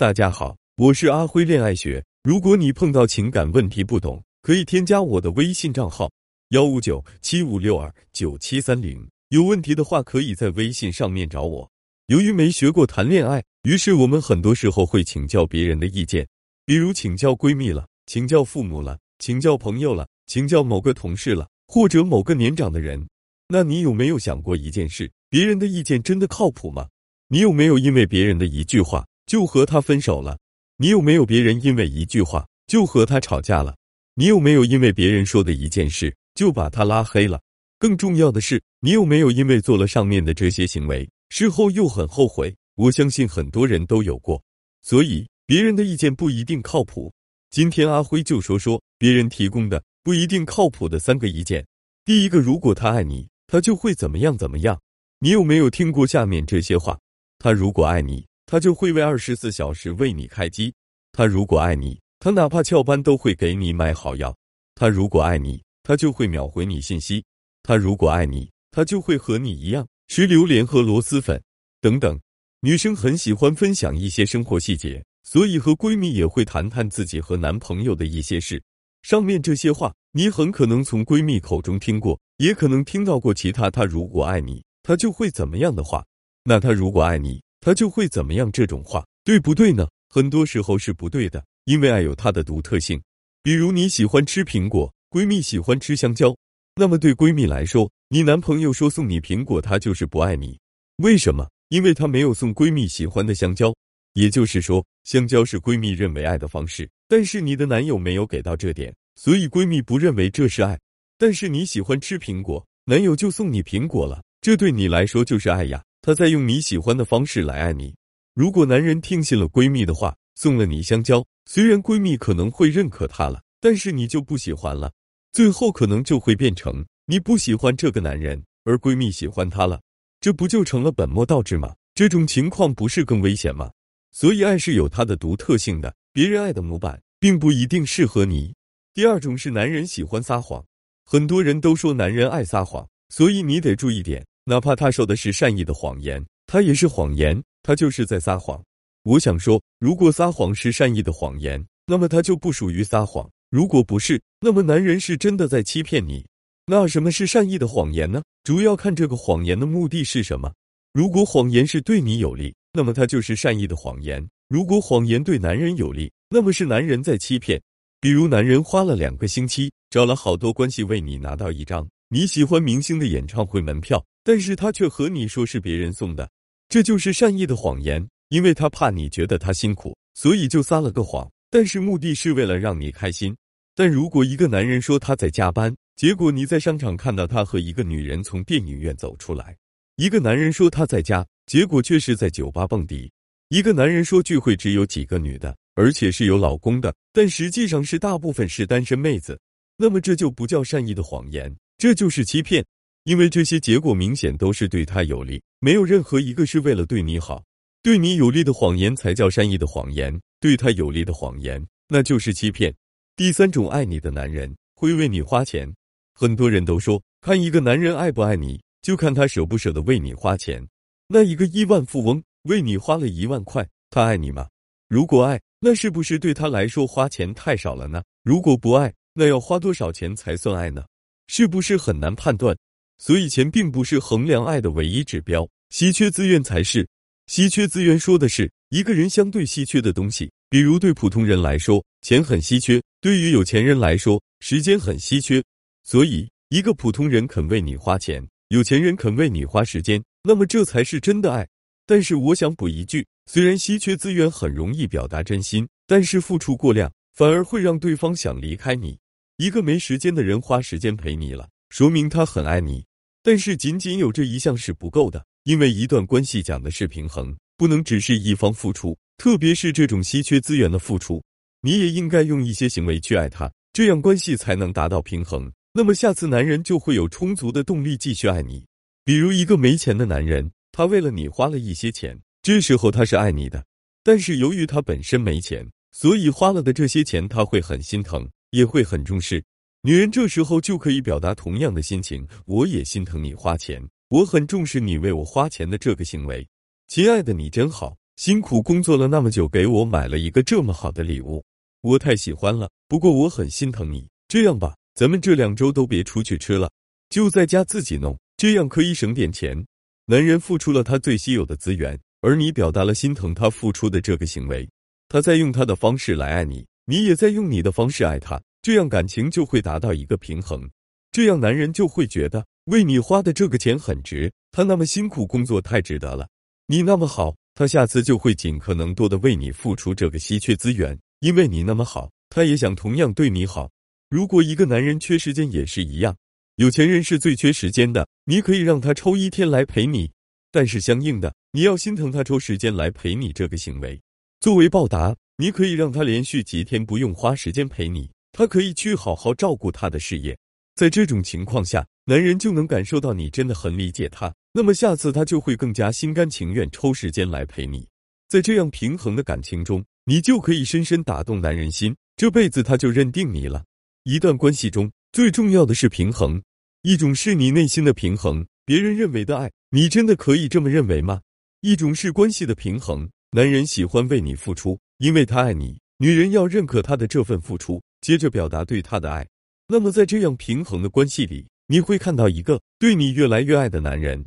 大家好，我是阿辉恋爱学。如果你碰到情感问题不懂，可以添加我的微信账号幺五九七五六二九七三零。有问题的话，可以在微信上面找我。由于没学过谈恋爱，于是我们很多时候会请教别人的意见，比如请教闺蜜了，请教父母了，请教朋友了，请教某个同事了，或者某个年长的人。那你有没有想过一件事？别人的意见真的靠谱吗？你有没有因为别人的一句话？就和他分手了，你有没有别人因为一句话就和他吵架了？你有没有因为别人说的一件事就把他拉黑了？更重要的是，你有没有因为做了上面的这些行为，事后又很后悔？我相信很多人都有过。所以，别人的意见不一定靠谱。今天阿辉就说说别人提供的不一定靠谱的三个意见。第一个，如果他爱你，他就会怎么样怎么样。你有没有听过下面这些话？他如果爱你。他就会为二十四小时为你开机。他如果爱你，他哪怕翘班都会给你买好药。他如果爱你，他就会秒回你信息。他如果爱你，他就会和你一样吃榴莲和螺蛳粉等等。女生很喜欢分享一些生活细节，所以和闺蜜也会谈谈自己和男朋友的一些事。上面这些话，你很可能从闺蜜口中听过，也可能听到过其他。他如果爱你，他就会怎么样的话？那他如果爱你？他就会怎么样？这种话对不对呢？很多时候是不对的，因为爱有它的独特性。比如你喜欢吃苹果，闺蜜喜欢吃香蕉，那么对闺蜜来说，你男朋友说送你苹果，他就是不爱你。为什么？因为他没有送闺蜜喜欢的香蕉。也就是说，香蕉是闺蜜认为爱的方式，但是你的男友没有给到这点，所以闺蜜不认为这是爱。但是你喜欢吃苹果，男友就送你苹果了，这对你来说就是爱呀。他在用你喜欢的方式来爱你。如果男人听信了闺蜜的话，送了你香蕉，虽然闺蜜可能会认可他了，但是你就不喜欢了。最后可能就会变成你不喜欢这个男人，而闺蜜喜欢他了，这不就成了本末倒置吗？这种情况不是更危险吗？所以爱是有它的独特性的，别人爱的模板并不一定适合你。第二种是男人喜欢撒谎，很多人都说男人爱撒谎，所以你得注意点。哪怕他说的是善意的谎言，他也是谎言，他就是在撒谎。我想说，如果撒谎是善意的谎言，那么他就不属于撒谎；如果不是，那么男人是真的在欺骗你。那什么是善意的谎言呢？主要看这个谎言的目的是什么。如果谎言是对你有利，那么它就是善意的谎言；如果谎言对男人有利，那么是男人在欺骗。比如，男人花了两个星期，找了好多关系为你拿到一张你喜欢明星的演唱会门票。但是他却和你说是别人送的，这就是善意的谎言，因为他怕你觉得他辛苦，所以就撒了个谎，但是目的是为了让你开心。但如果一个男人说他在加班，结果你在商场看到他和一个女人从电影院走出来；一个男人说他在家，结果却是在酒吧蹦迪；一个男人说聚会只有几个女的，而且是有老公的，但实际上是大部分是单身妹子，那么这就不叫善意的谎言，这就是欺骗。因为这些结果明显都是对他有利，没有任何一个是为了对你好。对你有利的谎言才叫善意的谎言，对他有利的谎言那就是欺骗。第三种，爱你的男人会为你花钱。很多人都说，看一个男人爱不爱你，就看他舍不舍得为你花钱。那一个亿万富翁为你花了一万块，他爱你吗？如果爱，那是不是对他来说花钱太少了呢？如果不爱，那要花多少钱才算爱呢？是不是很难判断？所以，钱并不是衡量爱的唯一指标，稀缺资源才是。稀缺资源说的是一个人相对稀缺的东西，比如对普通人来说，钱很稀缺；对于有钱人来说，时间很稀缺。所以，一个普通人肯为你花钱，有钱人肯为你花时间，那么这才是真的爱。但是，我想补一句：虽然稀缺资源很容易表达真心，但是付出过量反而会让对方想离开你。一个没时间的人花时间陪你了，说明他很爱你。但是仅仅有这一项是不够的，因为一段关系讲的是平衡，不能只是一方付出，特别是这种稀缺资源的付出，你也应该用一些行为去爱他，这样关系才能达到平衡。那么下次男人就会有充足的动力继续爱你。比如一个没钱的男人，他为了你花了一些钱，这时候他是爱你的，但是由于他本身没钱，所以花了的这些钱他会很心疼，也会很重视。女人这时候就可以表达同样的心情，我也心疼你花钱，我很重视你为我花钱的这个行为。亲爱的，你真好，辛苦工作了那么久，给我买了一个这么好的礼物，我太喜欢了。不过我很心疼你。这样吧，咱们这两周都别出去吃了，就在家自己弄，这样可以省点钱。男人付出了他最稀有的资源，而你表达了心疼他付出的这个行为，他在用他的方式来爱你，你也在用你的方式爱他，这样感情就会达到一个平衡。这样男人就会觉得为你花的这个钱很值，他那么辛苦工作太值得了。你那么好，他下次就会尽可能多的为你付出这个稀缺资源，因为你那么好，他也想同样对你好。如果一个男人缺时间也是一样，有钱人是最缺时间的。你可以让他抽一天来陪你，但是相应的，你要心疼他抽时间来陪你这个行为。作为报答，你可以让他连续几天不用花时间陪你，他可以去好好照顾他的事业。在这种情况下，男人就能感受到你真的很理解他，那么下次他就会更加心甘情愿抽时间来陪你。在这样平衡的感情中，你就可以深深打动男人心，这辈子他就认定你了。一段关系中最重要的是平衡，一种是你内心的平衡，别人认为的爱，你真的可以这么认为吗？一种是关系的平衡，男人喜欢为你付出，因为他爱你，女人要认可他的这份付出，接着表达对他的爱。那么，在这样平衡的关系里，你会看到一个对你越来越爱的男人。